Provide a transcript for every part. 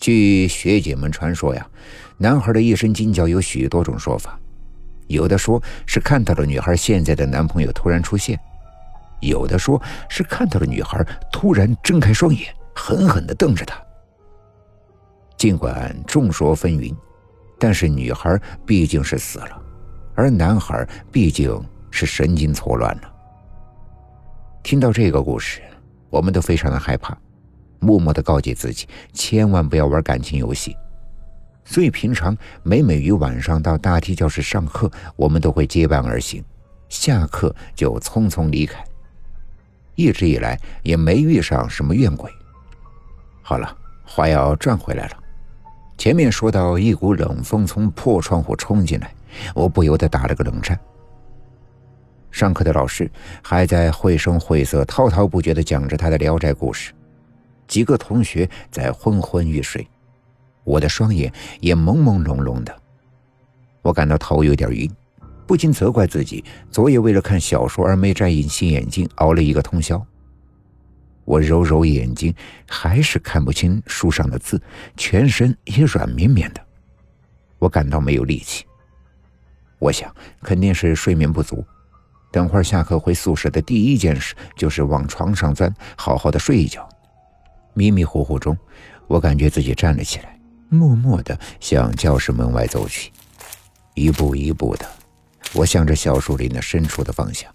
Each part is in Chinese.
据学姐们传说呀，男孩的一声惊叫有许多种说法，有的说是看到了女孩现在的男朋友突然出现，有的说是看到了女孩突然睁开双眼，狠狠地瞪着他。尽管众说纷纭，但是女孩毕竟是死了，而男孩毕竟是神经错乱了。听到这个故事，我们都非常的害怕。默默的告诫自己，千万不要玩感情游戏。所以平常每每于晚上到大体教室上课，我们都会结伴而行，下课就匆匆离开。一直以来也没遇上什么怨鬼。好了，话要转回来了。前面说到一股冷风从破窗户冲进来，我不由得打了个冷战。上课的老师还在绘声绘色、滔滔不绝地讲着他的《聊斋》故事。几个同学在昏昏欲睡，我的双眼也朦朦胧胧的，我感到头有点晕，不禁责怪自己昨夜为了看小说而没摘隐形眼镜，熬了一个通宵。我揉揉眼睛，还是看不清书上的字，全身也软绵绵的，我感到没有力气。我想肯定是睡眠不足，等会儿下课回宿舍的第一件事就是往床上钻，好好的睡一觉。迷迷糊糊中，我感觉自己站了起来，默默的向教室门外走去。一步一步的，我向着小树林的深处的方向。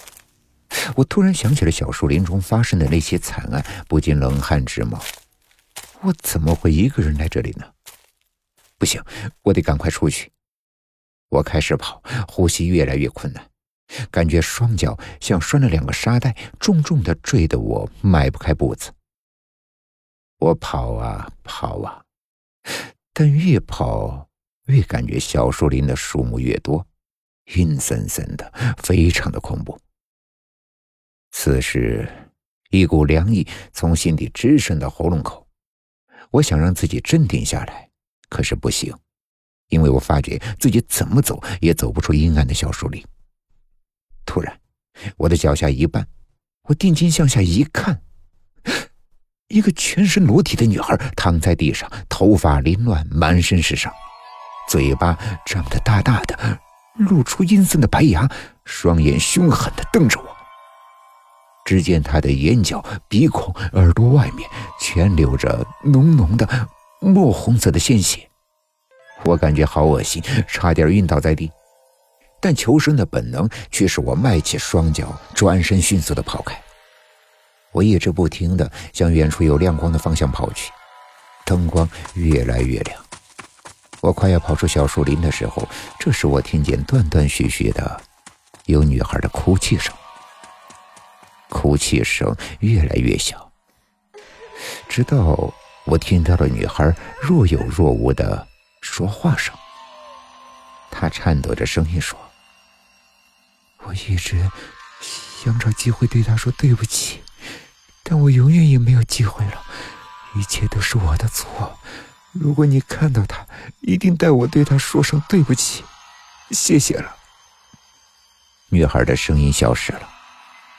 我突然想起了小树林中发生的那些惨案，不禁冷汗直冒。我怎么会一个人来这里呢？不行，我得赶快出去。我开始跑，呼吸越来越困难，感觉双脚像拴了两个沙袋，重重的坠得我迈不开步子。我跑啊跑啊，但越跑越感觉小树林的树木越多，阴森森的，非常的恐怖。此时，一股凉意从心底直渗到喉咙口，我想让自己镇定下来，可是不行，因为我发觉自己怎么走也走不出阴暗的小树林。突然，我的脚下一绊，我定睛向下一看。一个全身裸体的女孩躺在地上，头发凌乱，满身是伤，嘴巴张得大大的，露出阴森的白牙，双眼凶狠地瞪着我。只见她的眼角、鼻孔、耳朵外面全流着浓浓的墨红色的鲜血，我感觉好恶心，差点晕倒在地。但求生的本能却使我迈起双脚，转身迅速地跑开。我一直不停地向远处有亮光的方向跑去，灯光越来越亮。我快要跑出小树林的时候，这时我听见断断续续的有女孩的哭泣声，哭泣声越来越小，直到我听到了女孩若有若无的说话声。她颤抖着声音说：“我一直想找机会对她说对不起。”但我永远也没有机会了，一切都是我的错。如果你看到他，一定代我对他说声对不起，谢谢了。女孩的声音消失了，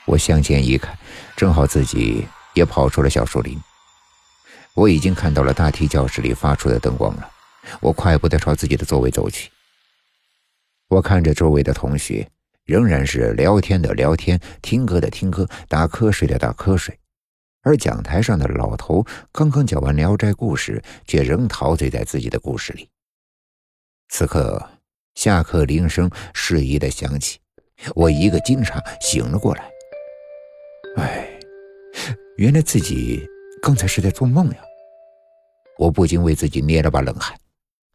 我向前一看，正好自己也跑出了小树林。我已经看到了大体教室里发出的灯光了，我快步的朝自己的座位走去。我看着周围的同学，仍然是聊天的聊天，听歌的听歌，打瞌睡的打瞌睡。而讲台上的老头刚刚讲完《聊斋》故事，却仍陶醉在自己的故事里。此刻，下课铃声适宜的响起，我一个惊诧醒了过来。哎，原来自己刚才是在做梦呀！我不禁为自己捏了把冷汗。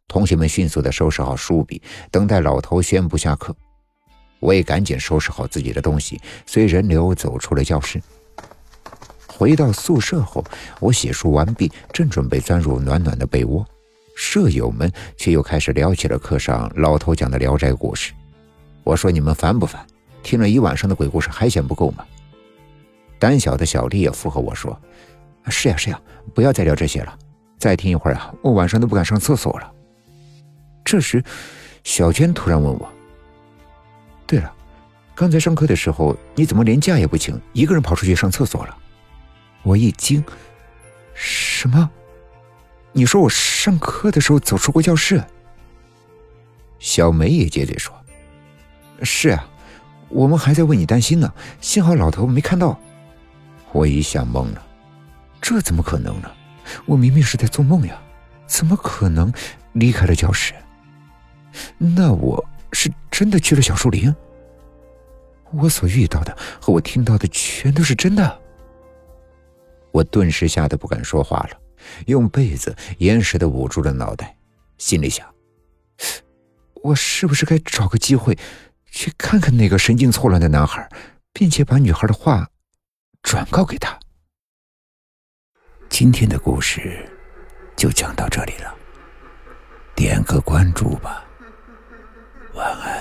同学们迅速的收拾好书笔，等待老头宣布下课。我也赶紧收拾好自己的东西，随人流走出了教室。回到宿舍后，我洗漱完毕，正准备钻入暖暖的被窝，舍友们却又开始聊起了课上老头讲的《聊斋》故事。我说：“你们烦不烦？听了一晚上的鬼故事还嫌不够吗？”胆小的小丽也附和我说：“是呀是呀，不要再聊这些了，再听一会儿啊，我晚上都不敢上厕所了。”这时，小娟突然问我：“对了，刚才上课的时候，你怎么连假也不请，一个人跑出去上厕所了？”我一惊，什么？你说我上课的时候走出过教室。小梅也接嘴说：“是啊，我们还在为你担心呢，幸好老头没看到。”我一下懵了，这怎么可能呢？我明明是在做梦呀，怎么可能离开了教室？那我是真的去了小树林？我所遇到的和我听到的全都是真的。我顿时吓得不敢说话了，用被子严实的捂住了脑袋，心里想：我是不是该找个机会去看看那个神经错乱的男孩，并且把女孩的话转告给他？今天的故事就讲到这里了，点个关注吧，晚安。